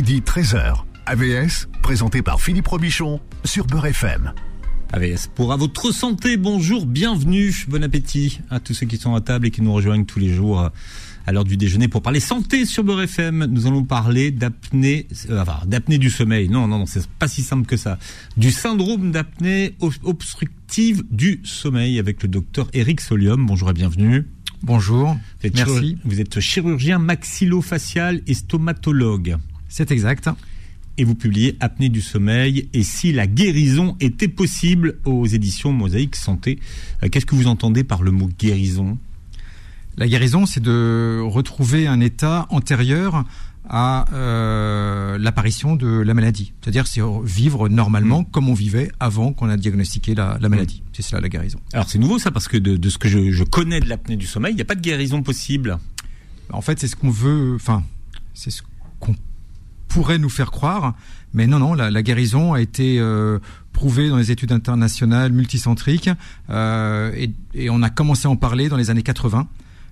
midi 13h. AVS, présenté par Philippe Robichon sur Beurre FM. AVS pour à votre santé, bonjour, bienvenue, bon appétit à tous ceux qui sont à table et qui nous rejoignent tous les jours à l'heure du déjeuner pour parler santé sur Beurre FM. Nous allons parler d'apnée, euh, enfin, d'apnée du sommeil. Non, non, non, c'est pas si simple que ça. Du syndrome d'apnée obstructive du sommeil avec le docteur Eric Solium. Bonjour et bienvenue. Bonjour. Merci. Vous êtes chirurgien maxillofacial et stomatologue. C'est exact. Et vous publiez Apnée du sommeil et si la guérison était possible aux éditions Mosaïque Santé. Euh, qu'est-ce que vous entendez par le mot guérison? La guérison, c'est de retrouver un état antérieur à euh, l'apparition de la maladie. C'est-à-dire c'est vivre normalement mm. comme on vivait avant qu'on a diagnostiqué la, maladie. Mm. C'est cela la guérison. Alors c'est nouveau ça parce que de, ce que je, connais de l'apnée du sommeil, il n'y a pas de guérison possible. En fait, c'est ce qu'on veut, enfin, c'est ce qu'on pourrait nous faire croire, mais non, non, la, guérison a été euh, prouvée dans les études internationales multicentriques euh, et, on a commencé à en parler dans les années 80.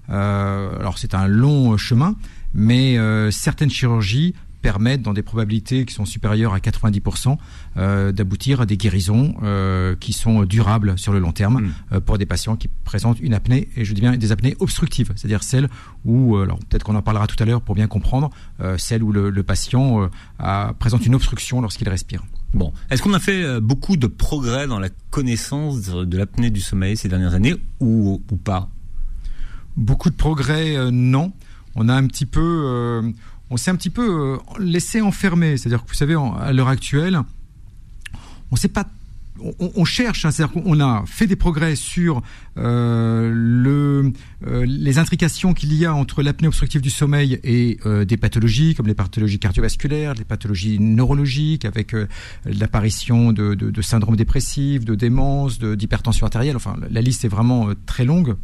alors c'est un long chemin, mais euh, certaines chirurgies permettent, dans des probabilités qui sont supérieures à 90%, euh, d'aboutir à des guérisons euh, qui sont durables sur le long terme hmm. euh, pour des patients qui présentent une apnée, et je dis bien des apnées obstructives, c'est-à-dire celles où, alors peut-être qu'on en parlera tout à l'heure pour bien comprendre, celles où le, le patient a, présente une obstruction lorsqu'il respire. Bon, est-ce qu'on a fait beaucoup de progrès dans la connaissance de l'apnée du sommeil ces dernières années ou, ou pas? Beaucoup de progrès, non on a un petit peu, on s'est un petit peu euh, laissé enfermer. C'est-à-dire que vous savez, à l'heure actuelle, on sait pas on, cherche, hein, c'est-à-dire qu'on a fait des progrès sur euh, le, les intrications qu'il y a entre l'apnée obstructive du sommeil et des pathologies comme les pathologies cardiovasculaires, les pathologies neurologiques, avec l'apparition de, de, de syndrome dépressif, de démence, d'hypertension artérielle. Enfin, la liste est vraiment très longue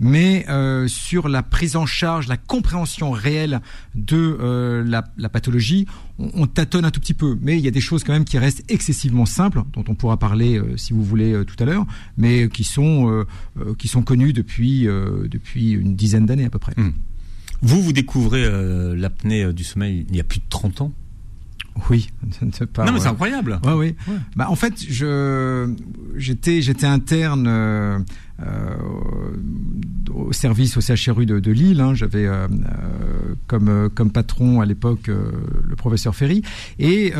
mais euh, sur la prise en charge, la compréhension réelle de euh, la, pathologie, on, on, tâtonne un tout petit peu. Mais il y a des choses quand même qui restent excessivement simples, dont on pourra parler euh, si vous voulez tout à l'heure, mais qui sont qui sont connues depuis depuis une dizaine d'années à peu près. Hmm. Vous, vous découvrez l'apnée du sommeil il y a plus de 30 ans oui, non mais c'est incroyable. Ouais, oui. Bah en fait, je j'étais j'étais interne euh, euh, au service au CHRU de, de Lille. Hein. J'avais euh, comme comme patron à l'époque le professeur Ferry et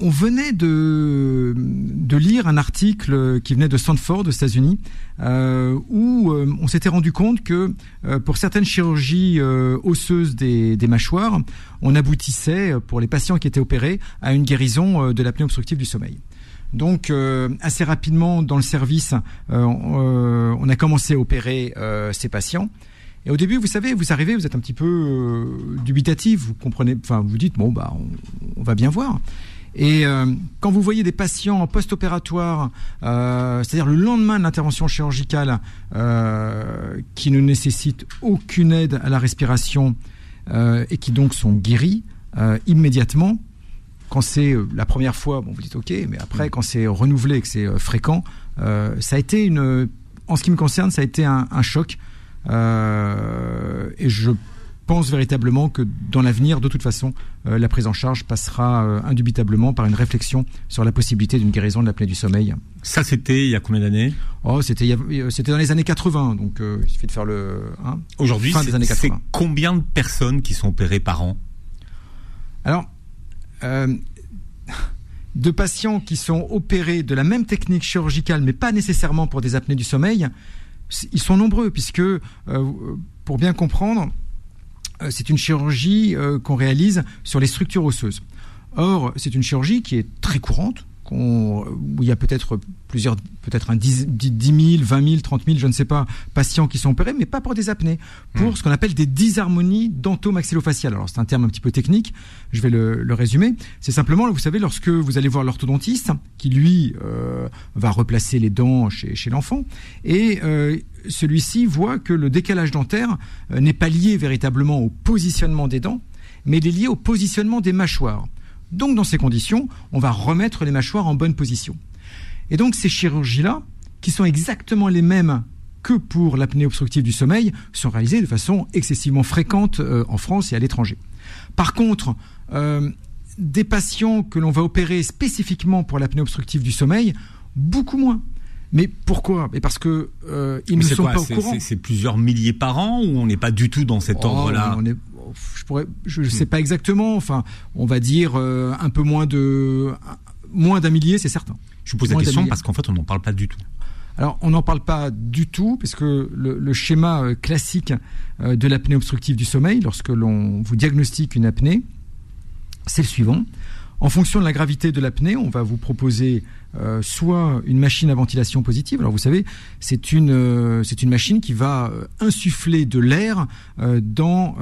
on venait de, de lire un article qui venait de Stanford, aux États-Unis, euh, où euh, on s'était rendu compte que euh, pour certaines chirurgies osseuses des, des, mâchoires, on aboutissait, pour les patients qui étaient opérés, à une guérison de l'apnée obstructive du sommeil. Donc, assez rapidement, dans le service, on a commencé à opérer ces patients. Et au début, vous savez, vous arrivez, vous êtes un petit peu dubitatif, vous comprenez, enfin, vous dites, bon, bah, on, on va bien voir. Et euh, quand vous voyez des patients en post-opératoire, euh, c'est-à-dire le lendemain de l'intervention chirurgicale, euh, qui ne nécessitent aucune aide à la respiration et qui donc sont guéris immédiatement, quand c'est la première fois, bon, vous dites OK, mais après, quand c'est renouvelé et que c'est fréquent, ça a été une, en ce qui me concerne, ça a été un, un choc. et je pense véritablement que dans l'avenir, de toute façon, euh, la prise en charge passera euh, indubitablement par une réflexion sur la possibilité d'une guérison de l'apnée du sommeil. Ça, c'était il y a combien d'années? Oh, c'était c'était dans les années 80, donc euh, il suffit de faire le. Hein, Aujourd'hui, c'est combien de personnes qui sont opérées par an? Alors. de patients qui sont opérés de la même technique chirurgicale, mais pas nécessairement pour des apnées du sommeil, ils sont nombreux, puisque, pour bien comprendre, euh, c'est une chirurgie euh, qu'on réalise sur les structures osseuses. Or, c'est une chirurgie qui est très courante, où il y a peut-être plusieurs, peut-être un 10, 10 000, 20 000, 30 000, je ne sais pas, patients qui sont opérés, mais pas pour des apnées, pour hmm. ce qu'on appelle des disharmonies dentomaxillofaciales. Alors c'est un terme un petit peu technique, je vais le, le résumer. C'est simplement, vous savez, lorsque vous allez voir l'orthodontiste, qui lui euh, va replacer les dents chez, chez l'enfant, et euh, celui-ci voit que le décalage dentaire euh, n'est pas lié véritablement au positionnement des dents, mais il est lié au positionnement des mâchoires. Donc dans ces conditions, on va remettre les mâchoires en bonne position. Et donc ces chirurgies-là, qui sont exactement les mêmes que pour l'apnée obstructive du sommeil, sont réalisées de façon excessivement fréquente euh, en France et à l'étranger. Par contre, des patients que l'on va opérer spécifiquement pour l'apnée obstructive du sommeil, beaucoup moins. Mais pourquoi? Mais parce que euh, ils ne sont pas au courant. C'est plusieurs milliers par an ou on n'est pas du tout dans cet oh, ordre-là? Je pourrais, je ne sais pas exactement. Enfin, on va dire euh, un peu moins de moins d'un millier, c'est certain. Je vous pose la question parce qu'en fait, on n'en parle pas du tout. Alors, on n'en parle pas du tout, puisque le, le schéma euh, classique de l'apnée obstructive du sommeil, lorsque l'on vous diagnostique une apnée, c'est le suivant. En fonction de la gravité de l'apnée, on va vous proposer euh, soit une machine à ventilation positive. Alors vous savez, c'est une euh, c'est une machine qui va euh, insuffler de l'air dans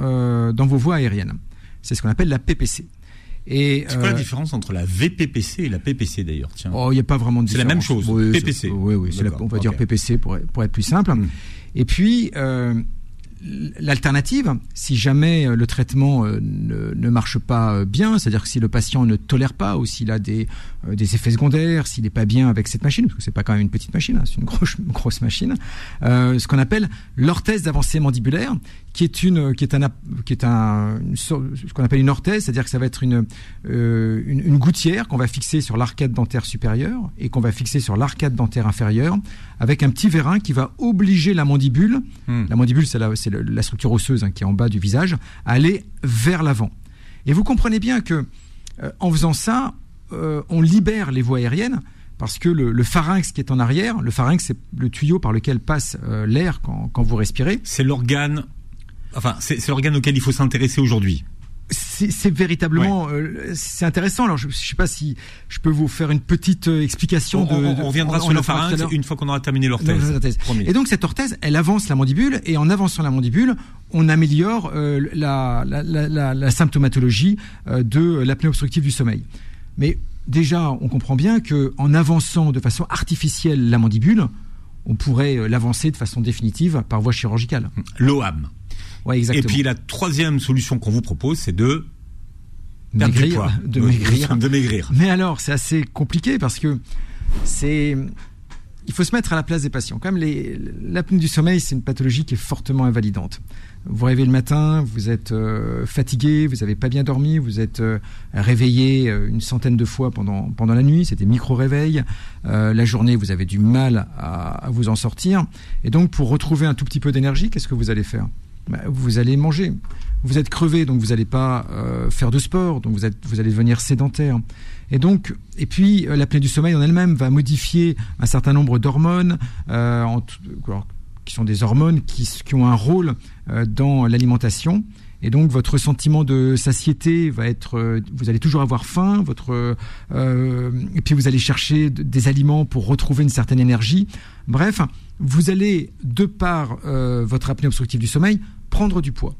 dans vos voies aériennes. C'est ce qu'on appelle la PPC. Et c'est quoi la différence entre la VPPC et la PPC d'ailleurs? Tiens. Oh, il n'y a pas vraiment de différence. C'est la même chose. PPC. Oui, oui, on va dire PPC pour, pour être plus simple. Hmm. Et puis l'alternative, si jamais euh, le traitement euh, ne, marche pas euh, bien, c'est-à-dire que si le patient ne tolère pas ou s'il a des, effets secondaires, s'il n'est pas bien avec cette machine, parce que c'est pas quand même une petite machine, hein, c'est une grosse machine, ce qu'on appelle l'orthèse d'avancée mandibulaire, qui est une qui est un qui est un ce qu'on appelle une orthèse, c'est-à-dire que ça va être une une, une gouttière qu'on va fixer sur l'arcade dentaire supérieure et qu'on va fixer sur l'arcade dentaire inférieure avec un petit vérin qui va obliger la mandibule, hmm. la mandibule c'est la, la, structure osseuse hein, qui est en bas du visage, à aller vers l'avant. Et vous comprenez bien que euh, en faisant ça, euh, on libère les voies aériennes parce que le, pharynx qui est en arrière, le pharynx c'est le tuyau par lequel passe euh, l'air quand, quand vous respirez. C'est l'organe Enfin, c'est l'organe auquel il faut s'intéresser aujourd'hui. C'est véritablement euh, c'est intéressant. Alors je, ne sais pas si je peux vous faire une petite euh, explication. On, de, on, reviendra sur le pharynx une fois qu'on aura terminé l'orthèse. Et donc cette orthèse, elle avance la mandibule et en avançant la mandibule, on améliore euh, la, la, la, la, symptomatologie de l'apnée obstructive du sommeil. Mais déjà, on comprend bien que en avançant de façon artificielle la mandibule, on pourrait l'avancer de façon définitive par voie chirurgicale. L'OAM. Et puis la troisième solution qu'on vous propose, c'est de maigrir, de maigrir. De maigrir. Mais alors, c'est assez compliqué parce que c'est il faut se mettre à la place des patients. Comme l'apnée du sommeil, c'est une pathologie qui est fortement invalidante. Vous rêvez le matin, vous êtes euh, fatigué, vous n'avez pas bien dormi, vous êtes euh, réveillé euh, une centaine de fois pendant, pendant la nuit, c'est des micro-réveils. la journée, vous avez du mal à, à, vous en sortir. Et donc, pour retrouver un tout petit peu d'énergie, qu'est-ce que vous allez faire? Bah, vous allez manger. Vous êtes crevé, donc vous n'allez pas euh, faire de sport, donc vous, allez devenir sédentaire. Et donc, et puis euh, l'apnée du sommeil en elle-même va modifier un certain nombre d'hormones, euh, qui sont des hormones qui ont un rôle dans l'alimentation. Et donc votre sentiment de satiété va être, vous allez toujours avoir faim, votre, et puis vous allez chercher des aliments pour retrouver une certaine énergie. Bref, vous allez, de par votre apnée obstructive du sommeil, prendre du poids.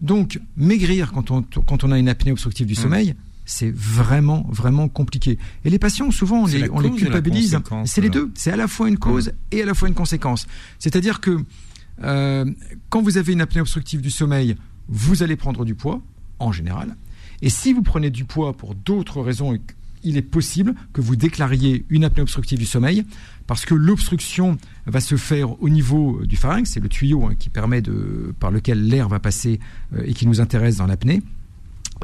Donc, maigrir quand on, quand on a une apnée obstructive du mmh. sommeil, c'est vraiment, vraiment compliqué. Et les patients, souvent, on les, on les, culpabilise. C'est les deux. C'est à la fois une cause mmh. et à la fois une conséquence. C'est-à-dire que euh, quand vous avez une apnée obstructive du sommeil, vous allez prendre du poids, en général. Et si vous prenez du poids pour d'autres raisons, il est possible que vous déclariez une apnée obstructive du sommeil parce que l'obstruction va se faire au niveau du pharynx, c'est le tuyau hein, qui permet de, par lequel l'air va passer euh, et qui nous intéresse dans l'apnée.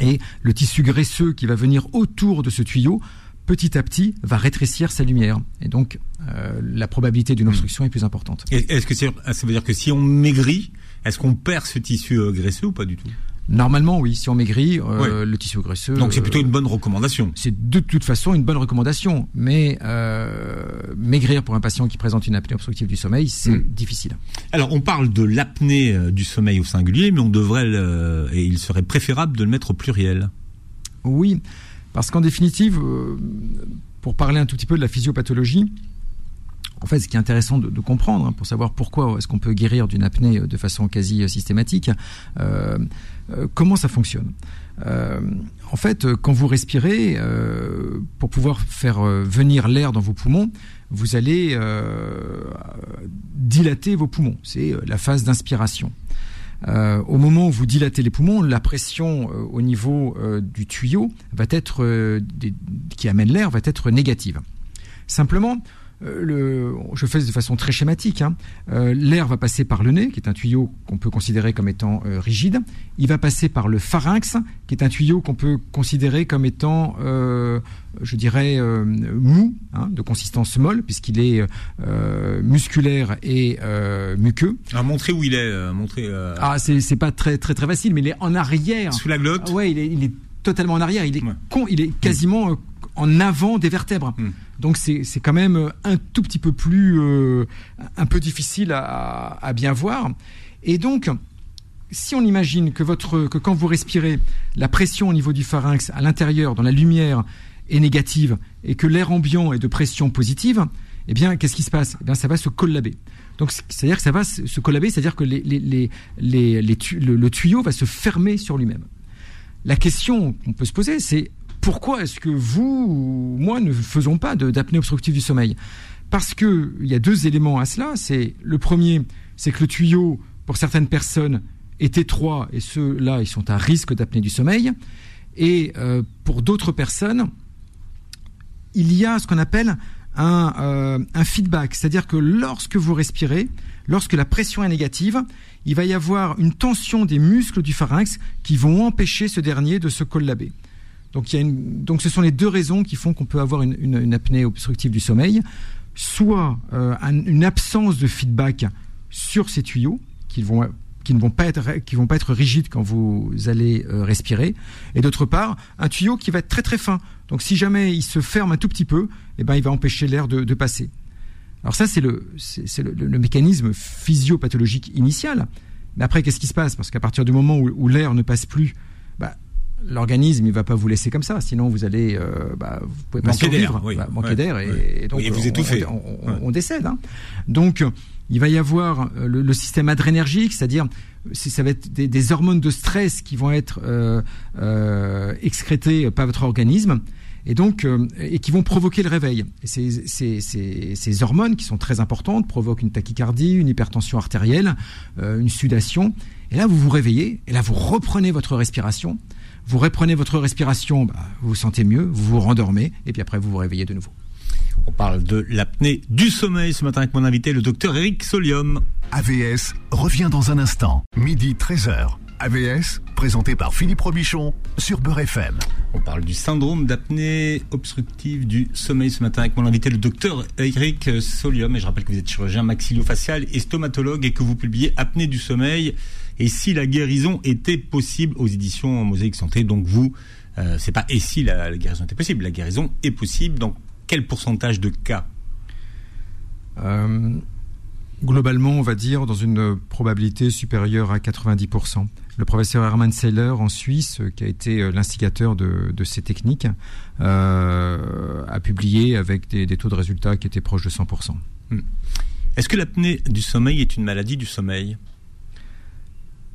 Et le tissu graisseux qui va venir autour de ce tuyau, petit à petit, va rétrécir sa lumière. Et donc, euh, la probabilité d'une obstruction est plus importante. Est-ce que ça veut dire que si on maigrit, est-ce qu'on perd ce tissu euh, graisseux ou pas du tout? Normalement, oui. Si on maigrit, euh, le tissu graisseux. Donc c'est plutôt une bonne recommandation. C'est de toute façon une bonne recommandation, mais euh, maigrir pour un patient qui présente une apnée obstructive du sommeil, c'est hmm. difficile. Alors on parle de l'apnée euh, du sommeil au singulier, mais on devrait et il serait préférable de le mettre au pluriel. Oui, parce qu'en définitive, pour parler un tout petit peu de la physiopathologie, en fait, ce qui est intéressant de, comprendre, hein, pour savoir pourquoi est-ce qu'on peut guérir d'une apnée de façon quasi systématique, euh, euh, comment ça fonctionne? Euh, en fait, quand vous respirez, pour pouvoir faire venir l'air dans vos poumons, vous allez dilater vos poumons. C'est la phase d'inspiration. au moment où vous dilatez les poumons, la pression au niveau du tuyau va être, qui amène l'air, va être négative. Simplement, le, je fais de façon très schématique. Hein. L'air va passer par le nez, qui est un tuyau qu'on peut considérer comme étant rigide. Il va passer par le pharynx, qui est un tuyau qu'on peut considérer comme étant, je dirais, mou, hein, de consistance molle, puisqu'il est musculaire et muqueux. Alors montrer où il est, montrer. Ah, c'est pas très très très facile, mais il est en arrière. Sous la glotte. Ah ouais, il est, il est totalement en arrière. Il est, con, il est quasiment euh, en avant des vertèbres. Hmm. Donc c'est quand même euh, un tout petit peu plus, euh, un peu difficile à, à, bien voir. Et donc, si on imagine que, votre, que quand vous respirez, la pression au niveau du pharynx à l'intérieur, dans la lumière, est négative et que l'air ambiant est de pression positive, eh bien, qu'est-ce qui se passe? Eh bien, ça va se collaber. Donc, c'est-à-dire que ça va se collaber, c'est-à-dire que les, les, les, les le, le tuyau va se fermer sur lui-même. La question qu'on peut se poser, c'est pourquoi est-ce que vous ou moi ne faisons pas d'apnée obstructive du sommeil? Parce qu'il y a deux éléments à cela. Le premier, c'est que le tuyau, pour certaines personnes, est étroit et ceux-là, ils sont à risque d'apnée du sommeil. Et euh, pour d'autres personnes, il y a ce qu'on appelle un, euh, un feedback, c'est-à-dire que lorsque vous respirez, lorsque la pression est négative, il va y avoir une tension des muscles du pharynx qui vont empêcher ce dernier de se collaber. Donc, il y a donc ce sont les deux raisons qui font qu'on peut avoir une, une, apnée obstructive du sommeil, soit euh, une absence de feedback sur ces tuyaux qui vont qui ne vont pas être qui vont pas être rigides quand vous allez euh, respirer. Et d'autre part un tuyau qui va être très très fin. Donc si jamais il se ferme un tout petit peu eh ben il va empêcher l'air de, passer. Alors ça, c'est le, c'est le, mécanisme physiopathologique initial. Mais après, qu'est-ce qui se passe? Parce qu'à partir du moment où, où l'air ne passe plus, bah, l'organisme il va pas vous laisser comme ça. Sinon, vous allez, euh, bah, vous pouvez pas manquer survivre, oui. bah, manquer d'air et, et, donc vous étouffez. On, on, on, on, décède. Hein. Donc, il va y avoir euh, le, le système adrénergique, c'est-à-dire ça va être des, des, hormones de stress qui vont être euh, euh, excrétées par votre organisme et donc euh, et qui vont provoquer le réveil. Et ces, ces, ces, ces, hormones qui sont très importantes provoquent une tachycardie, une hypertension artérielle, euh, une sudation. Et là, vous vous réveillez, et là, vous reprenez votre respiration. Vous reprenez votre respiration, bah, vous vous sentez mieux, vous vous rendormez, et puis après, vous vous réveillez de nouveau. On parle de l'apnée du sommeil ce matin avec mon invité, le docteur Eric Solium. AVS revient dans un instant, midi 13h. AVS, présenté par Philippe Robichon sur Beurre FM. On parle du syndrome d'apnée obstructive du sommeil ce matin avec mon invité, le docteur Eric Solium. Et je rappelle que vous êtes chirurgien maxillofacial et stomatologue et que vous publiez Apnée du sommeil. Et si la guérison était possible aux éditions Mosaïque Santé, donc vous, euh, c'est pas et si la, la, guérison était possible, la guérison est possible. Donc quel pourcentage de cas? Euh, Globalement, on va dire dans une probabilité supérieure à 90%. Le professeur Hermann Seiler en Suisse, qui a été l'instigateur de, de, ces techniques, euh, a publié avec des, des, taux de résultats qui étaient proches de 100%. Hmm. Est-ce que l'apnée du sommeil est une maladie du sommeil?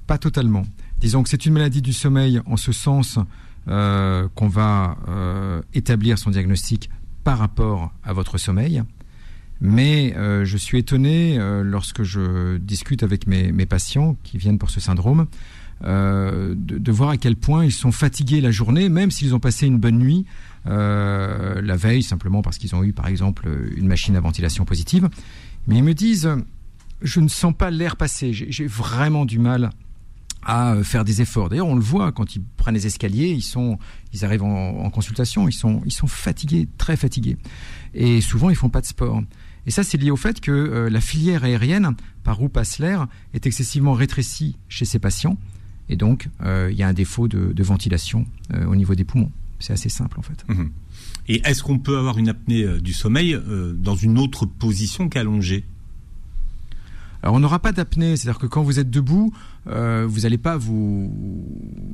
Pas totalement. Disons que c'est une maladie du sommeil en ce sens euh, qu'on va euh, établir son diagnostic par rapport à votre sommeil. Mais euh, je suis étonné lorsque je discute avec mes, patients qui viennent pour ce syndrome de, voir à quel point ils sont fatigués la journée, même s'ils ont passé une bonne nuit la veille, simplement parce qu'ils ont eu, par exemple, une machine à ventilation positive. Mais ils me disent, je ne sens pas l'air passer, j'ai vraiment du mal à faire des efforts. D'ailleurs, on le voit quand ils prennent les escaliers, ils sont, ils arrivent en, consultation, ils sont, ils sont fatigués, très fatigués, et souvent ils font pas de sport. Et ça, c'est lié au fait que euh, la filière aérienne par où passe l'air est excessivement rétrécie chez ces patients, et donc euh, il y a un défaut de, ventilation euh, au niveau des poumons. C'est assez simple en fait. Mmh. Et est-ce qu'on peut avoir une apnée du sommeil dans une autre position qu'allongée? Alors on n'aura pas d'apnée, c'est-à-dire que quand vous êtes debout, euh, vous n'allez pas vous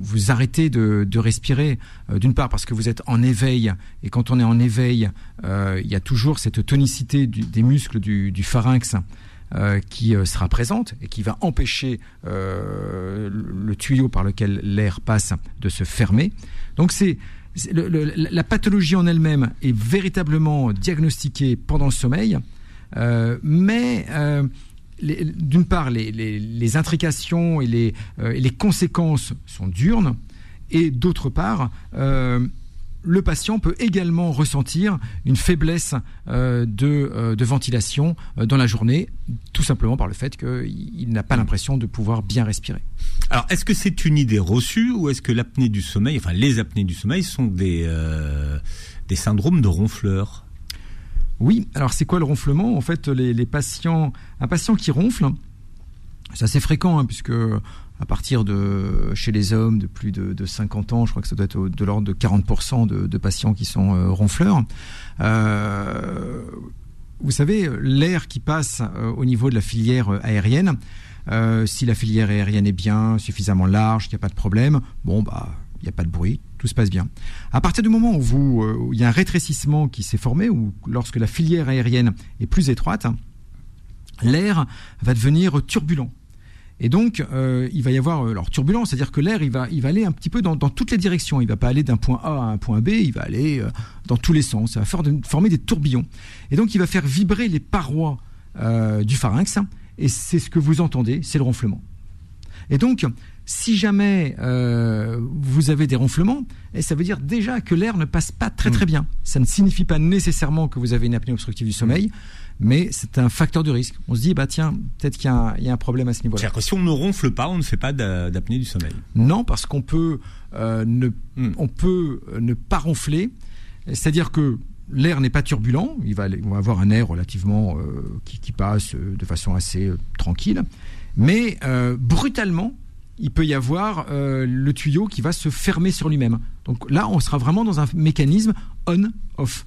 vous arrêter de, de respirer. Euh, D'une part parce que vous êtes en éveil et quand on est en éveil, euh, il y a toujours cette tonicité du, des muscles du, du pharynx. Euh, qui euh, sera présente et qui va empêcher euh, le tuyau par lequel l'air passe de se fermer. Donc c'est la pathologie en elle-même est véritablement diagnostiquée pendant le sommeil, mais d'une part, les, intrications et les, euh, conséquences sont diurnes, et d'autre part, euh, le patient peut également ressentir une faiblesse euh, de, de, ventilation dans la journée, tout simplement par le fait qu'il n'a pas l'impression de pouvoir bien respirer. Alors, est-ce que c'est une idée reçue ou est-ce que l'apnée du sommeil, enfin les apnées du sommeil, sont des, des syndromes de ronfleurs? Oui, alors c'est quoi le ronflement? En fait, les, patients, un patient qui ronfle, c'est assez fréquent, hein, puisque à partir de chez les hommes de plus de, 50 ans, je crois que ça doit être de l'ordre de 40% de, patients qui sont euh, ronfleurs. Euh, vous savez, l'air qui passe euh, au niveau de la filière aérienne, si la filière aérienne est bien, suffisamment large, il n'y a pas de problème, bon, bah, il n'y a pas de bruit, tout se passe bien. À partir du moment où, vous, où il y a un rétrécissement qui s'est formé, ou lorsque la filière aérienne est plus étroite, l'air va devenir turbulent. Et donc, euh, il va y avoir euh, alors turbulence, c'est-à-dire que l'air, il va, il va aller un petit peu dans, toutes les directions. Il va pas aller d'un point A à un point B, il va aller euh, dans tous les sens. Ça va former des tourbillons. Et donc, il va faire vibrer les parois du pharynx. Et c'est ce que vous entendez, c'est le ronflement. Et donc, si jamais vous avez des ronflements, et ça veut dire déjà que l'air ne passe pas très très mmh. bien. Ça ne signifie pas nécessairement que vous avez une apnée obstructive du sommeil mais c'est un facteur de risque. On se dit, bah tiens, peut-être qu'il y, a un problème à ce niveau-là. C'est-à-dire que si on ne ronfle pas, on ne fait pas d'apnée du sommeil. Non, parce qu'on peut, euh, ne, on peut euh, ne pas ronfler. C'est-à-dire que l'air n'est pas turbulent, il va, on va avoir un air relativement euh, qui, passe de façon assez tranquille, mais brutalement, il peut y avoir le tuyau qui va se fermer sur lui-même. Donc là, on sera vraiment dans un mécanisme on-off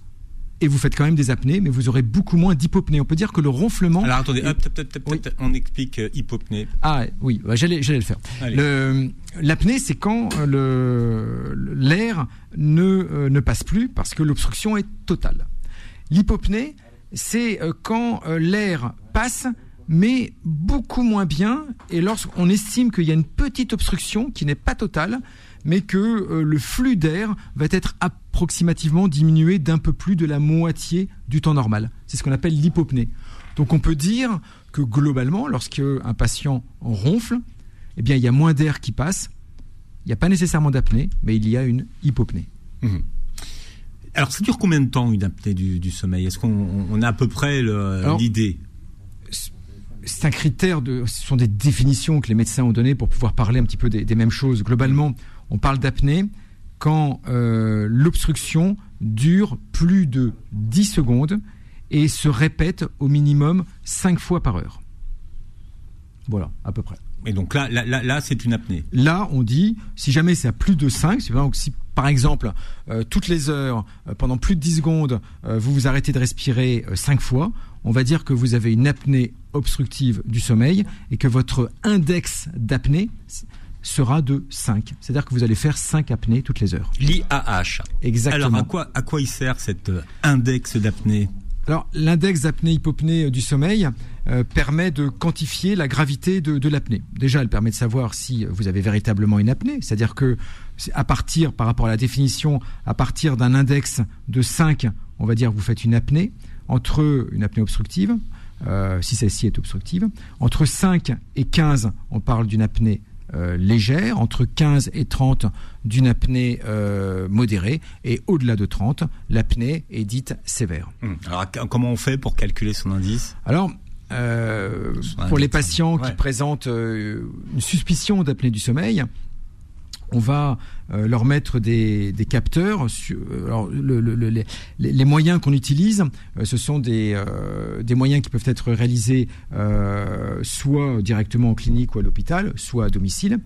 et vous faites quand même des apnées, mais vous aurez beaucoup moins d'hypopnée. On peut dire que le ronflement. Alors attendez, on explique euh, hypopnée. Ah oui, bah, j'allais, le faire. L'apnée, c'est quand euh, l'air ne, euh, ne passe plus parce que l'obstruction est totale. L'hypopnée, c'est quand l'air passe mais beaucoup moins bien. Et lorsqu'on estime qu'il y a une petite obstruction qui n'est pas totale, mais que euh, le flux d'air va être approximativement diminué d'un peu plus de la moitié du temps normal. C'est ce qu'on appelle l'hypopnée. Donc on peut dire que globalement, lorsque un patient ronfle, eh bien il y a moins d'air qui passe. Il n'y a pas nécessairement d'apnée, mais il y a une hypopnée. Mmh. Alors ça dure combien de temps une apnée du, sommeil? Est-ce qu'on a à peu près l'idée? C'est un critère de, ce sont des définitions que les médecins ont données pour pouvoir parler un petit peu des mêmes choses. Globalement, on parle d'apnée quand euh, l'obstruction dure plus de 10 secondes et se répète au minimum 5 fois par heure. Voilà, à peu près. Et donc là, là, là, c'est une apnée. Là, on dit, si jamais c'est à plus de 5, si par exemple, euh, toutes les heures, euh, pendant plus de 10 secondes, vous vous arrêtez de respirer 5 fois, on va dire que vous avez une apnée obstructive du sommeil et que votre index d'apnée, sera de 5. C'est-à-dire que vous allez faire 5 apnées toutes les heures. L'IAH. Exactement. Alors à quoi, à quoi il sert cet euh, index d'apnée? Alors, l'index d'apnée-hypopnée euh, du sommeil euh, permet de quantifier la gravité de, de l'apnée. Déjà, elle permet de savoir si vous avez véritablement une apnée, c'est-à-dire que à partir, par rapport à la définition, à partir d'un index de 5, on va dire que vous faites une apnée, entre une apnée obstructive, si celle-ci est obstructive, entre 5 et 15, on parle d'une apnée euh, légère, entre 15 et 30 d'une apnée euh, modérée, et au-delà de 30, l'apnée est dite sévère. Hum. Alors comment on fait pour calculer son indice? Alors, euh, pour les patients qui présentent une suspicion d'apnée du sommeil, on va euh, leur mettre des, capteurs. Euh, les, moyens qu'on utilise, euh, ce sont des moyens qui peuvent être réalisés soit directement en clinique ou à l'hôpital, soit à domicile.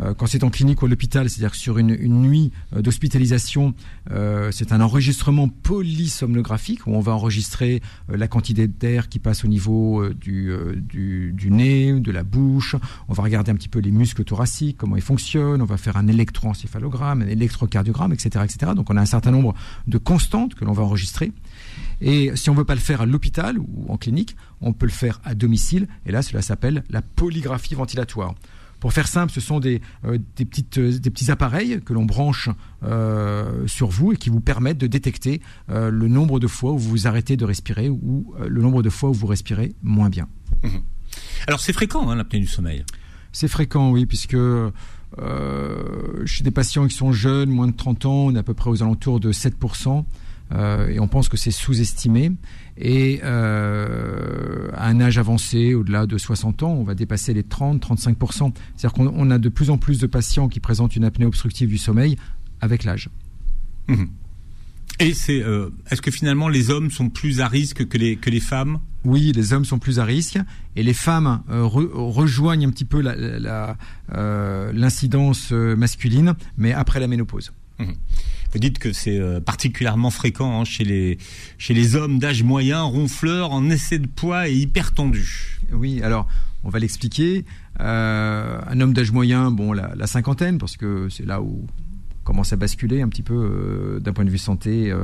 Euh, quand c'est en clinique ou à l'hôpital, c'est-à-dire sur une, nuit euh, d'hospitalisation, euh, c'est un enregistrement polysomnographique où on va enregistrer la quantité d'air qui passe au niveau du, du, nez, de la bouche. On va regarder un petit peu les muscles thoraciques, comment ils fonctionnent. On va faire un électroencéphalogramme, un électrocardiogramme, etc., etc. Donc on a un certain nombre de constantes que l'on va enregistrer. Et si on veut pas le faire à l'hôpital ou en clinique, on peut le faire à domicile. Et là, cela s'appelle la polygraphie ventilatoire. Pour faire simple, ce sont des, euh, des, petites, euh, des petits appareils que l'on branche euh, sur vous et qui vous permettent de détecter le nombre de fois où vous vous arrêtez de respirer ou le nombre de fois où vous respirez moins bien. Mmh. Alors c'est fréquent hein, l'apnée du sommeil? C'est fréquent, oui, puisque chez des patients qui sont jeunes, moins de 30 ans, on est à peu près aux alentours de 7%. Et on pense que c'est sous-estimé. Et euh, à un âge avancé, au-delà de 60 ans, on va dépasser les 30-35%. C'est-à-dire qu'on a de plus en plus de patients qui présentent une apnée obstructive du sommeil avec l'âge. Mmh. Et c'est, euh, est-ce que finalement les hommes sont plus à risque que les, que les femmes? Oui, les hommes sont plus à risque et les femmes euh, rejoignent un petit peu l'incidence la, la, masculine, mais après la ménopause. Mmh. Vous dites que c'est euh, particulièrement fréquent hein, chez, les, chez les hommes d'âge moyen, ronfleurs, en essai de poids et hyper tendus. Oui, alors on va l'expliquer. Euh, un homme d'âge moyen, bon, la, cinquantaine, parce que c'est là où commence à basculer un petit peu euh, d'un point de vue santé.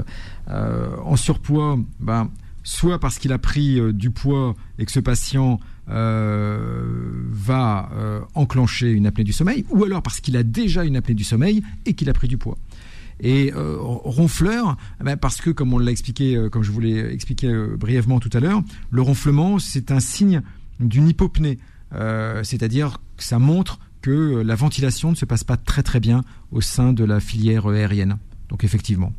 en surpoids, ben, soit parce qu'il a pris du poids et que ce patient va enclencher une apnée du sommeil, ou alors parce qu'il a déjà une apnée du sommeil et qu'il a pris du poids. Et euh, ronfleur, eh ben, parce que comme on l'a expliqué, euh, comme je vous l'ai expliqué euh, brièvement tout à l'heure, le ronflement c'est un signe d'une hypopnée, c'est-à-dire que ça montre que la ventilation ne se passe pas très très bien au sein de la filière aérienne. Donc effectivement,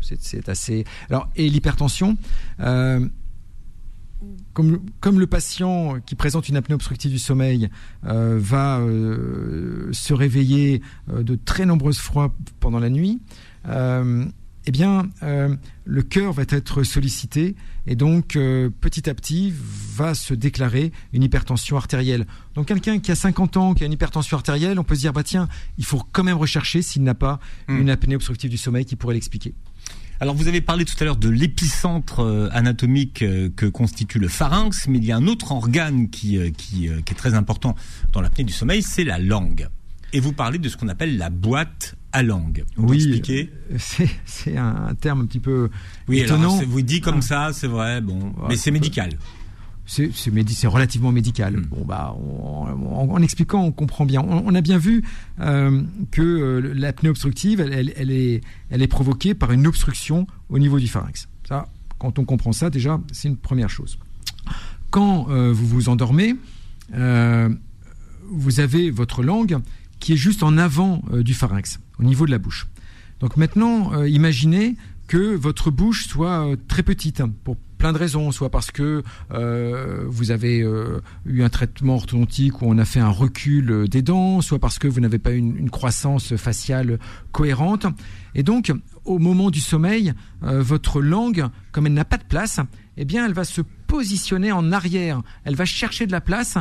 c'est assez. Alors et l'hypertension comme, le patient qui présente une apnée obstructive du sommeil euh, va euh, se réveiller euh, de très nombreuses fois pendant la nuit, eh bien, le cœur va être sollicité et donc petit à petit va se déclarer une hypertension artérielle. Donc quelqu'un qui a 50 ans, qui a une hypertension artérielle, on peut se dire, bah tiens, il faut quand même rechercher s'il n'a pas hmm. une apnée obstructive du sommeil qui pourrait l'expliquer. Alors vous avez parlé tout à l'heure de l'épicentre euh, anatomique euh, que constitue le pharynx, mais il y a un autre organe qui, euh, qui, est très important dans l'apnée du sommeil, c'est la langue. Et vous parlez de ce qu'on appelle la boîte à langue. Vous oui, c'est un terme un petit peu oui, étonnant. vous dit comme ah. ça, c'est vrai, bon, mais c'est médical c'est relativement médical. Hmm. Bon, bah, en expliquant, on comprend bien. On, a bien vu euh, que euh, l'apnée obstructive, elle, elle, est, elle est provoquée par une obstruction au niveau du pharynx. Ça, quand on comprend ça, déjà, c'est une première chose. Quand euh, vous vous endormez, vous avez votre langue qui est juste en avant du pharynx, au niveau de la bouche. Donc maintenant, imaginez que votre bouche soit très petite pour plein de raisons, soit parce que euh, vous avez euh, eu un traitement orthodontique où on a fait un recul euh, des dents, soit parce que vous n'avez pas une, une, croissance faciale cohérente. Et donc, au moment du sommeil, votre langue, comme elle n'a pas de place, eh bien, elle va se positionner en arrière. Elle va chercher de la place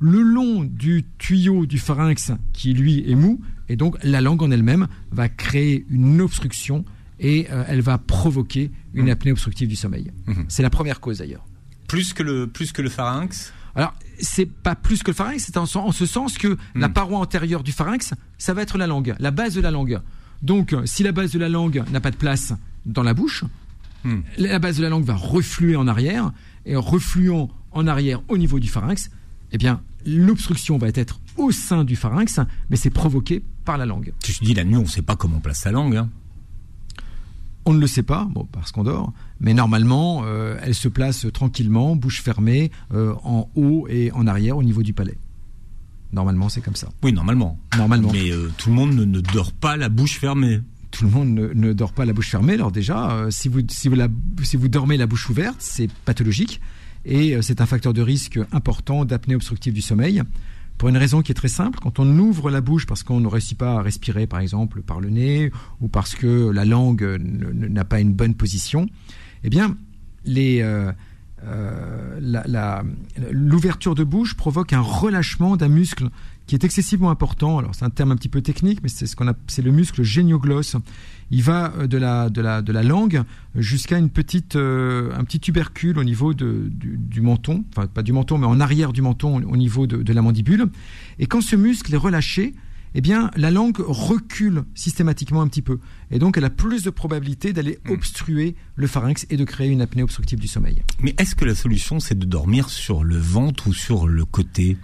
le long du tuyau du pharynx qui lui est mou, et donc la langue en elle-même va créer une obstruction et euh, elle va provoquer une mmh. apnée obstructive du sommeil. Mmh. C'est la première cause d'ailleurs. Plus que le plus que le pharynx? Alors c'est pas plus que le pharynx, c'est en, ce sens que mmh. la paroi antérieure du pharynx, ça va être la langue, la base de la langue. Donc si la base de la langue n'a pas de place dans la bouche, la base de la langue va refluer en arrière et en refluant en arrière au niveau du pharynx, eh bien l'obstruction va être au sein du pharynx, mais c'est provoqué par la langue. Tu dis la nuit, on ne sait pas comment on place sa langue. Hein. On ne le sait pas, bon, parce qu'on dort, mais normalement, euh, elle se place tranquillement, bouche fermée, euh, en haut et en arrière au niveau du palais. Normalement, c'est comme ça. Oui, normalement. Normalement. Mais euh, tout le monde ne, dort pas la bouche fermée. Tout le monde ne, dort pas la bouche fermée. Alors déjà, si, vous, si, vous si vous dormez la bouche ouverte, c'est pathologique et c'est un facteur de risque important d'apnée obstructive du sommeil. Pour une raison qui est très simple, quand on ouvre la bouche parce qu'on ne réussit pas à respirer par exemple par le nez ou parce que la langue n'a pas une bonne position, eh bien euh, euh, l'ouverture de bouche provoque un relâchement d'un muscle qui est excessivement important. Alors c'est un terme un petit peu technique, mais c'est ce qu'on a, c'est le muscle génioglosse. Il va euh, de la de la de la langue jusqu'à une petite euh, un petit tubercule au niveau de, du, menton, enfin pas du menton, mais en arrière du menton au niveau de, de la mandibule. Et quand ce muscle est relâché, eh bien, la langue recule systématiquement un petit peu. Et donc, elle a plus de probabilité d'aller hmm. obstruer le pharynx et de créer une apnée obstructive du sommeil. Mais est-ce que la solution, c'est de dormir sur le ventre ou sur le côté?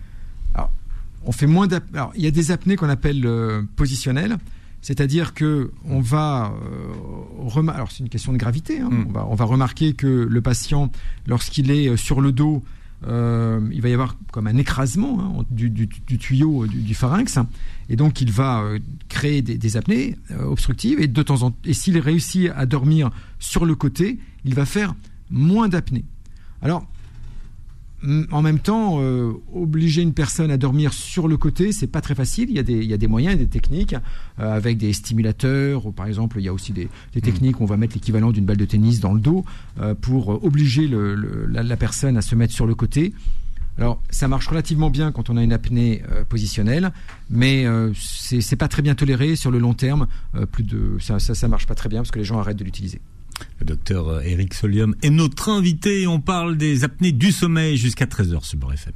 On fait moins Alors, il y a des apnées qu'on appelle euh, positionnelles, c'est-à-dire que on va euh, alors c'est une question de gravité. Hein. Hmm. On, va, remarquer que le patient, lorsqu'il est euh, sur le dos, euh, il va y avoir comme un écrasement hein, du, tuyau du, pharynx, et donc il va créer des, apnées obstructives, et de temps en et s'il réussit à dormir sur le côté, il va faire moins d'apnée. Alors, en même temps, euh, obliger une personne à dormir sur le côté, c'est pas très facile. Il y a des, il y a des moyens, des techniques euh, avec des stimulateurs. Ou par exemple, il y a aussi des, des techniques où on va mettre l'équivalent d'une balle de tennis dans le dos euh, pour obliger le, la, personne à se mettre sur le côté. Alors, ça marche relativement bien quand on a une apnée positionnelle, mais c'est pas très bien toléré sur le long terme. plus de ça, ça, ça marche pas très bien parce que les gens arrêtent de l'utiliser. Le docteur Eric Solium est notre invité. On parle des apnées du sommeil jusqu'à 13h sur Beurre FM.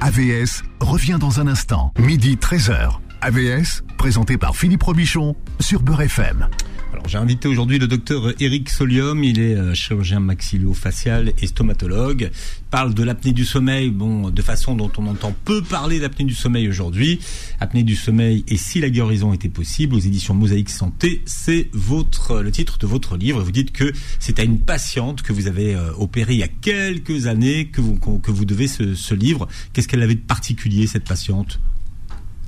AVS revient dans un instant, midi 13h. AVS, présenté par Philippe Robichon sur Beurre FM. Alors j'ai invité aujourd'hui le docteur Eric Solium, il est euh, chirurgien maxillo-facial et stomatologue. Il parle de l'apnée du sommeil, bon, de façon dont on entend peu parler d'apnée du sommeil aujourd'hui. Apnée du sommeil et si la guérison était possible aux éditions Mosaïque Santé, c'est votre le titre de votre livre. Vous dites que c'est à une patiente que vous avez euh, opérée il y a quelques années que vous que vous devez ce, ce livre. Qu'est-ce qu'elle avait de particulier cette patiente?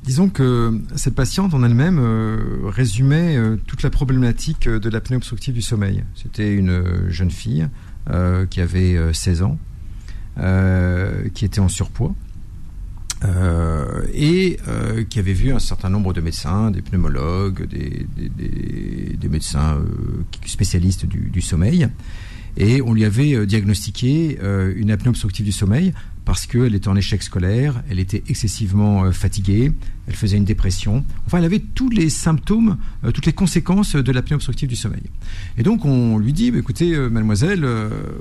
Disons que cette patiente en elle-même euh, résumait euh, toute la problématique de l'apnée obstructive du sommeil. C'était une jeune fille euh, qui avait 16 ans, qui était en surpoids. et qui avait vu un certain nombre de médecins, des pneumologues, des, médecins spécialistes du, sommeil. Et on lui avait diagnostiqué une apnée obstructive du sommeil parce qu'elle était en échec scolaire, elle était excessivement euh, fatiguée, elle faisait une dépression. Enfin, elle avait tous les symptômes, euh, toutes les conséquences de l'apnée obstructive du sommeil. Et donc, on lui dit, bah, écoutez, euh, mademoiselle,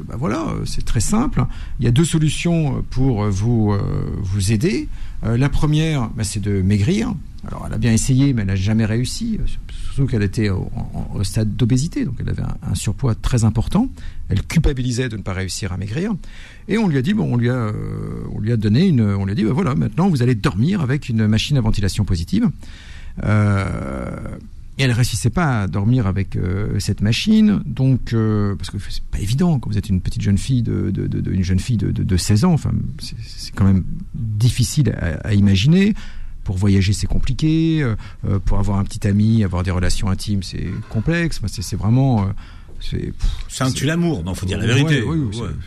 bah, voilà, c'est très simple. Il y a deux solutions pour vous, vous aider. la première, bah, c'est de maigrir. Alors, elle a bien essayé, mais elle n'a jamais réussi, qu'elle était au, stade d'obésité, donc elle avait un, surpoids très important. Elle culpabilisait de ne pas réussir à maigrir. Et on lui a dit, bon, on lui a, euh, on lui a donné une, on lui a dit, bah, voilà, maintenant vous allez dormir avec une machine à ventilation positive. Euh, et elle ne réussissait pas à dormir avec euh, cette machine, donc parce que c'est pas évident quand vous êtes une petite jeune fille de, de, une jeune fille de, de, 16 ans. Enfin, c'est quand même difficile à imaginer. Pour voyager, c'est compliqué. Euh, pour avoir un petit ami, avoir des relations intimes, c'est complexe. C'est vraiment. Euh, c'est un tue-l'amour, non, faut dire la vérité. oui,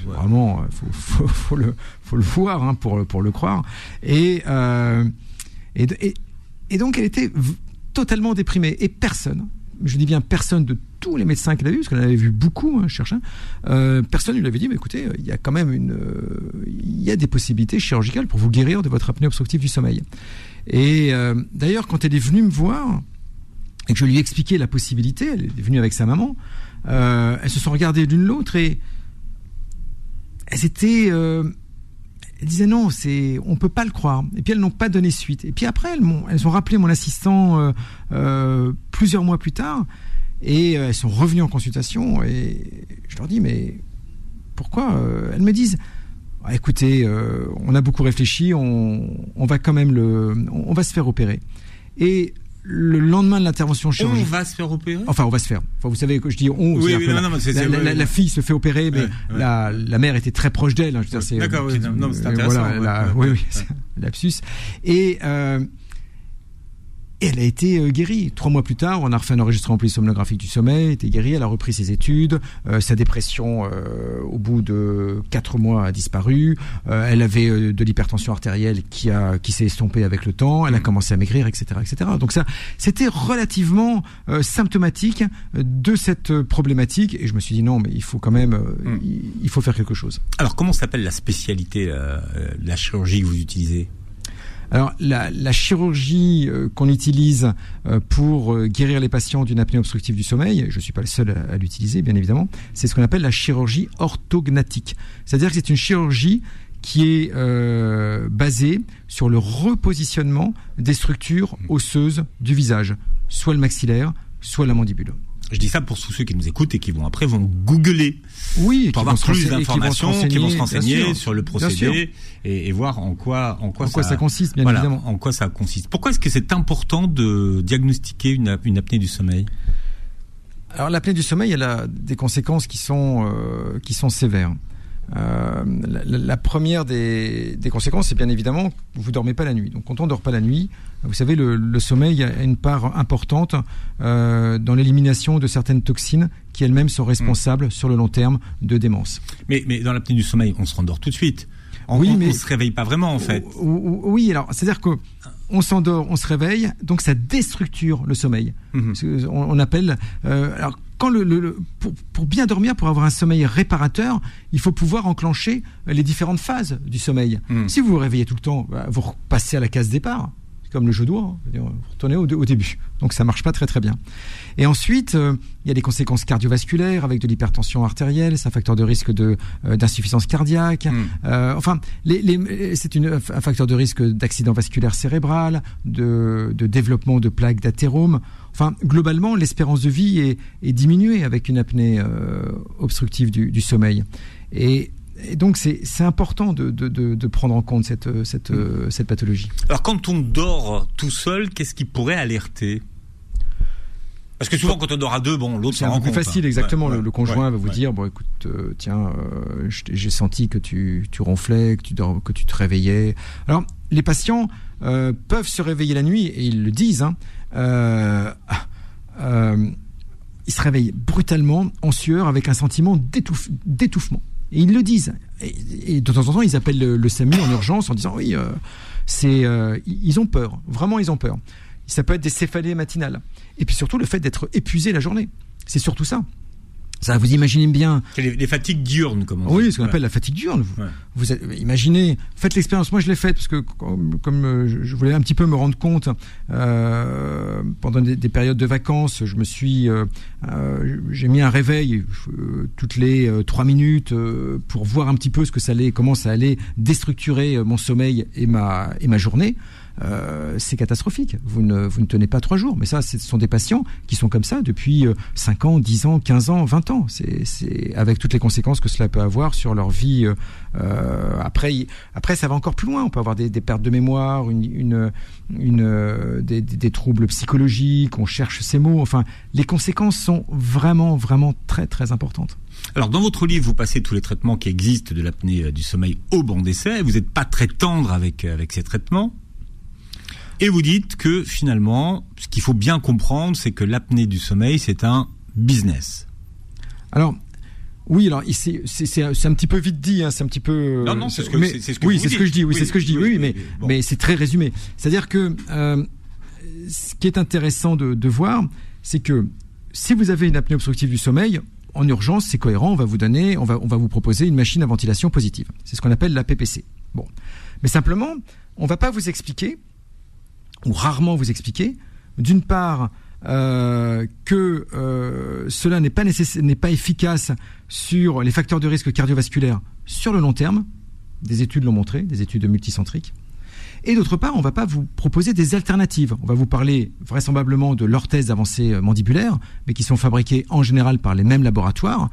Vraiment, euh, faut, faut, faut, le, faut le voir hein, pour, pour le croire. Et, euh, et, et, donc, elle était totalement déprimée. Et personne, je dis bien personne de tous les médecins qu'elle a vus, parce qu'elle en avait vu beaucoup, hein, cherchant, euh, personne ne lui avait dit, mais écoutez, il y a quand même une, il y a des possibilités chirurgicales pour vous guérir de votre apnée obstructive du sommeil. Et euh, d'ailleurs, quand elle est venue me voir et que je lui ai expliqué la possibilité, elle est venue avec sa maman, euh, elles se sont regardées l'une l'autre et elles étaient, euh, elles disaient non, c'est, on peut pas le croire. Et puis elles n'ont pas donné suite. Et puis après, elles ont rappelé mon assistant plusieurs mois plus tard et elles sont revenues en consultation et je leur dis mais pourquoi Elles me disent écoutez, euh, on a beaucoup réfléchi, on, va quand même le, on va se faire opérer. Et le lendemain de l'intervention chirurgicale. On va se faire opérer? Enfin, on va se faire. Enfin, vous savez je dis on. Oui, oui, non, non, la, la, fille se fait opérer, mais La, la, mère était très proche d'elle. Hein, D'accord, oui, non, c'est intéressant. Voilà, oui, oui, lapsus. Et euh, et elle a été euh, guérie. Trois mois plus tard, on a refait un enregistrement polysomnographique du sommeil, elle était guérie, elle a repris ses études, euh, sa dépression euh, au bout de quatre mois a disparu, elle avait de l'hypertension artérielle qui a qui s'est estompée avec le temps, elle a mm. commencé à maigrir, etc., etc. Donc ça, c'était relativement symptomatique de cette problématique et je me suis dit non, mais il faut quand même, mm. il, faut faire quelque chose. Alors comment s'appelle la spécialité, la chirurgie que vous utilisez? Alors la, chirurgie euh, qu'on utilise euh, pour euh, guérir les patients d'une apnée obstructive du sommeil, je ne suis pas le seul à, l'utiliser bien évidemment, c'est ce qu'on appelle la chirurgie orthognatique. C'est-à-dire que c'est une chirurgie qui est basée sur le repositionnement des structures osseuses du visage, soit le maxillaire, soit la mandibule. Je dis ça pour tous ceux qui nous écoutent et qui vont après vont googler oui, pour avoir plus d'informations, qui vont se renseigner sur le procédé et, voir en quoi en quoi, ça, consiste bien évidemment. En quoi ça consiste. Pourquoi est-ce que c'est important de diagnostiquer une, apnée du sommeil? Alors l'apnée du sommeil, elle a des conséquences qui sont euh, qui sont sévères. Euh, la, première des, conséquences, c'est bien évidemment que vous dormez pas la nuit. Donc quand on dort pas la nuit, vous savez, le, sommeil a une part importante euh, dans l'élimination de certaines toxines qui elles-mêmes sont responsables sur le long terme de démence. Mais, mais dans l'apnée du sommeil, on se rendort tout de suite. On, oui, mais on se réveille pas vraiment en fait. Oui, alors c'est-à-dire que on s'endort, on se réveille, donc ça déstructure le sommeil. Mhm. On, appelle. Euh, alors quand le, pour, bien dormir, pour avoir un sommeil réparateur, il faut pouvoir enclencher les différentes phases du sommeil. Mhm. Si vous vous réveillez tout le temps, bah, vous repassez à la case départ comme le jeu d'oie, hein. vous retournez au, au, début. Donc ça marche pas très très bien. Et ensuite, euh, il y a des conséquences cardiovasculaires avec de l'hypertension artérielle, c'est un facteur de risque de euh, d'insuffisance cardiaque. Hmm. Euh, enfin, les, c'est un facteur de risque d'accident vasculaire cérébral, de, de développement de plaques d'athérome. Enfin, globalement, l'espérance de vie est, est, diminuée avec une apnée obstructive du, du sommeil. Et et donc c'est important de, de, de, prendre en compte cette, cette, hmm. cette pathologie. Alors quand on dort tout seul, qu'est-ce qui pourrait alerter? Parce que souvent, quand on à deux, bon, l'autre c'est un peu plus facile, exactement. le, conjoint va vous dire, bon, écoute, euh, tiens, euh, j'ai senti que tu, tu ronflais, que tu dors, que tu te réveillais. Alors, les patients euh, peuvent se réveiller la nuit et ils le disent. Hein, ils se réveillent brutalement, en sueur, avec un sentiment d'étouffement. Et ils le disent. Et, de temps en temps, ils appellent le, SAMU en urgence en disant oui, c'est, ils ont peur. Vraiment, ils ont peur. Ça peut être des céphalées matinales. Et puis surtout le fait d'être épuisé la journée. C'est surtout ça. Ça, vous imaginez bien. Les, fatigues diurnes, comme on Oui, ce qu'on appelle la fatigue diurne. Vous, imaginez, faites l'expérience. Moi, je l'ai faite parce que comme, euh, je voulais un petit peu me rendre compte euh, pendant des, périodes de vacances, je me suis, euh, j'ai mis un réveil toutes les trois minutes pour voir un petit peu ce que ça allait, comment ça allait déstructurer mon sommeil et ma et ma journée. Euh, c'est catastrophique. Vous ne, vous ne tenez pas trois jours. Mais ça, ce sont des patients qui sont comme ça depuis 5 euh, ans, 10 ans, 15 ans, 20 ans. C'est avec toutes les conséquences que cela peut avoir sur leur vie. Euh, après, après, ça va encore plus loin. On peut avoir des, pertes de mémoire, une, des, troubles psychologiques. On cherche ces mots. Enfin, les conséquences sont vraiment, vraiment très, très importantes. Alors, dans votre livre, vous passez tous les traitements qui existent de l'apnée du sommeil au banc d'essai. Vous n'êtes pas très tendre avec, avec ces traitements. Et vous dites que finalement, ce qu'il faut bien comprendre, c'est que l'apnée du sommeil, c'est un business. Alors, oui, alors c'est un petit peu vite dit, hein, c'est un petit peu. Non, non, c'est ce que, ce que oui, c'est ce que je dis, oui, c'est ce que je dis, oui, mais mais c'est très résumé. C'est-à-dire que euh, ce qui est intéressant de, de voir, c'est que si vous avez une apnée obstructive du sommeil, en urgence, c'est cohérent, on va vous donner, on va on va vous proposer une machine à ventilation positive. C'est ce qu'on appelle la PPC. Bon, mais simplement, on va pas vous expliquer ou rarement vous expliquer, d'une part, euh, que euh, cela n'est pas, n'est pas efficace sur les facteurs de risque cardiovasculaire sur le long terme, des études l'ont montré, des études multicentriques, et d'autre part, on ne va pas vous proposer des alternatives. On va vous parler vraisemblablement de l'orthèse avancée mandibulaire, mais qui sont fabriquées en général par les mêmes laboratoires,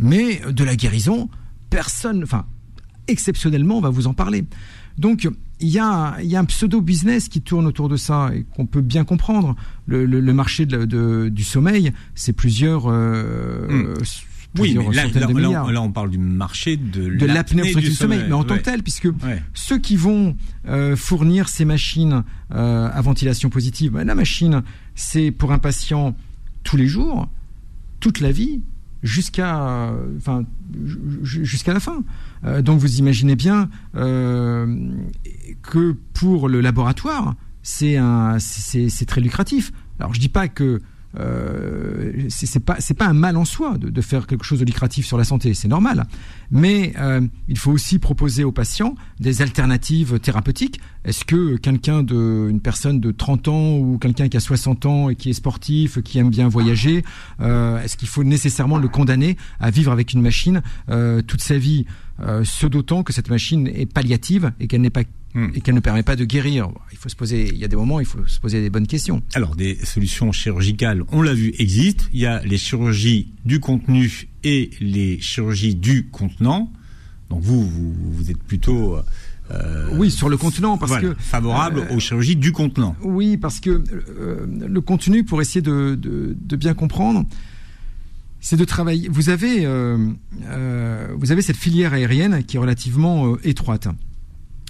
mais de la guérison, personne, enfin, exceptionnellement, on va vous en parler. Donc, il y, a, un pseudo-business qui tourne autour de ça et qu'on peut bien comprendre. Le, marché du sommeil, c'est plusieurs. Euh, hmm. oui, mais là, on parle du marché de, de l'apnée du sommeil, mais en tant que tel, puisque ceux qui vont euh, fournir ces machines euh, à ventilation positive, ben, la machine, c'est pour un patient tous les jours, toute la vie, jusqu'à enfin jusqu'à la fin. Euh, donc vous imaginez bien euh, que pour le laboratoire, c'est très lucratif. Alors je dis pas que euh, c'est pas un mal en soi de, faire quelque chose de lucratif sur la santé, c'est normal. Mais euh, il faut aussi proposer aux patients des alternatives thérapeutiques. Est-ce que quelqu'un de une personne de 30 ans ou quelqu'un qui a 60 ans et qui est sportif, qui aime bien voyager, euh, est-ce qu'il faut nécessairement le condamner à vivre avec une machine euh, toute sa vie Ce d'autant que cette machine est palliative et qu'elle n'est pas Hmm. et qu'elle ne permet pas de guérir. Il faut se poser, il y a des moments, il faut se poser des bonnes questions. Alors, des solutions chirurgicales, on l'a vu, existent. Il y a les chirurgies du contenu et les chirurgies du contenant. Donc vous, vous, êtes plutôt euh, oui, sur le contenant, parce que favorable euh, aux chirurgies du contenant. Oui, parce que euh, le contenu, pour essayer de, de, de bien comprendre, c'est de travailler. Vous avez, vous avez cette filière aérienne qui est relativement étroite.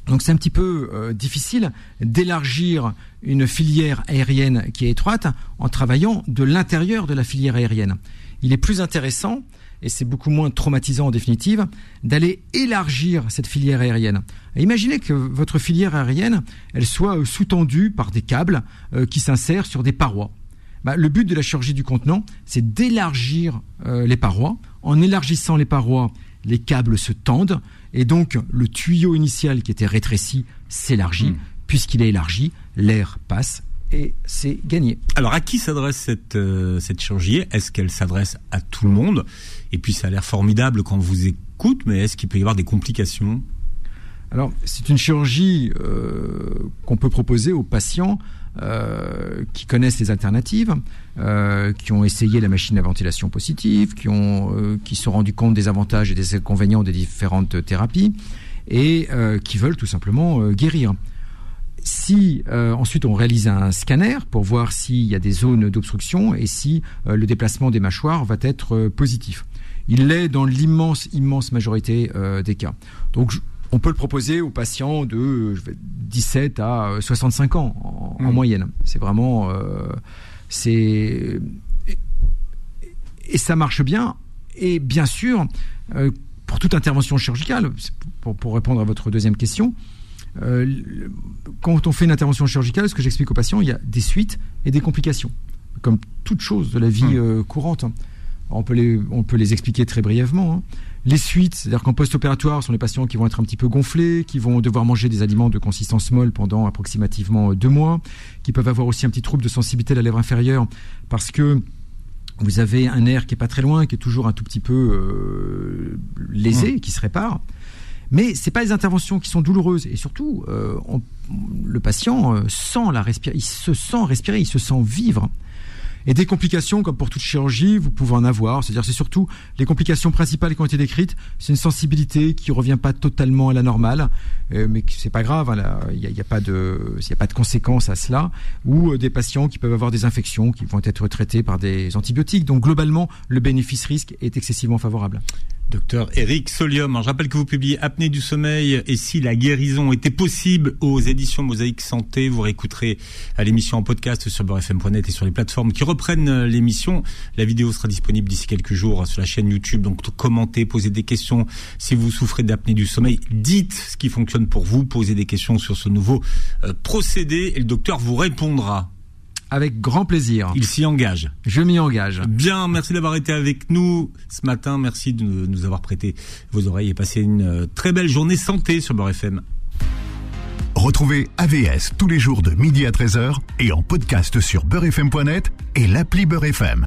Donc c'est un petit peu difficile d'élargir une filière aérienne qui est étroite en travaillant de l'intérieur de la filière aérienne. Il est plus intéressant et c'est beaucoup moins traumatisant en définitive, d'aller élargir cette filière aérienne. imaginez que votre filière aérienne, elle soit sous-tendue par des câbles qui s'insèrent sur des parois. Bah, le but de la chirurgie du contenant, c'est d'élargir euh, les parois. En élargissant les parois, les câbles se tendent et donc le tuyau initial qui était rétréci s'élargit. Hmm. Puisqu'il est élargi, l'air passe et c'est gagné. Alors à qui s'adresse cette, euh, cette chirurgie? Est-ce qu'elle s'adresse à tout le monde? Et puis ça a l'air formidable quand on vous écoute, mais est-ce qu'il peut y avoir des complications? Alors c'est une chirurgie euh, qu'on peut proposer aux patients euh, qui connaissent les alternatives, euh, qui ont essayé la machine à ventilation positive, qui ont, qui se sont rendus compte des avantages et des inconvénients des différentes thérapies, et qui veulent tout simplement guérir. Si ensuite on réalise un scanner pour voir s'il y a des zones d'obstruction et si le déplacement des mâchoires va être positif. Il l'est dans l'immense, immense majorité des cas. Donc on peut le proposer aux patients de 17 à 65 ans en, mmh. moyenne. C'est vraiment euh, c'est et, ça marche bien. Et bien sûr, euh, pour toute intervention chirurgicale, pour, répondre à votre deuxième question, euh, quand on fait une intervention chirurgicale, ce que j'explique aux patients, il y a des suites et des complications, comme toute chose de la vie mmh. courante. On peut, les, on peut les expliquer très brièvement. Hein. Les suites, c'est-à-dire qu'en post-opératoire, sont les patients qui vont être un petit peu gonflés, qui vont devoir manger des aliments de consistance molle pendant approximativement deux mois, qui peuvent avoir aussi un petit trouble de sensibilité de la lèvre inférieure parce que vous avez un nerf qui est pas très loin, qui est toujours un tout petit peu euh, lésé, mmh. qui se répare. Mais c'est pas les interventions qui sont douloureuses et surtout, euh, le patient euh, sent la respirer, il se sent respirer, il se sent vivre. Et des complications, comme pour toute chirurgie, vous pouvez en avoir. C'est-à-dire, c'est surtout les complications principales qui ont été décrites. C'est une sensibilité qui revient pas totalement à la normale, euh, mais c'est pas grave. Hein, il n'y a, pas de, conséquences à cela. Ou euh, des patients qui peuvent avoir des infections qui vont être traités par des antibiotiques. Donc globalement, le bénéfice-risque est excessivement favorable. Docteur Eric Solium, je rappelle que vous publiez Apnée du sommeil et si la guérison était possible aux éditions Mosaïque Santé. Vous réécouterez à l'émission en podcast sur beurrefm.net et sur les plateformes qui reprennent l'émission. La vidéo sera disponible d'ici quelques jours sur la chaîne YouTube. Donc commentez, posez des questions. Si vous souffrez d'apnée du sommeil, dites ce qui fonctionne pour vous. Posez des questions sur ce nouveau euh, procédé et le docteur vous répondra. Avec grand plaisir. Il s'y engage. Je m'y engage. Bien, merci d'avoir été avec nous ce matin. Merci de nous avoir prêté vos oreilles et passé une euh, très belle journée santé sur Beurre FM. Retrouvez AVS tous les jours de midi à 13h et en podcast sur beurrefm.net et l'appli Beurre FM.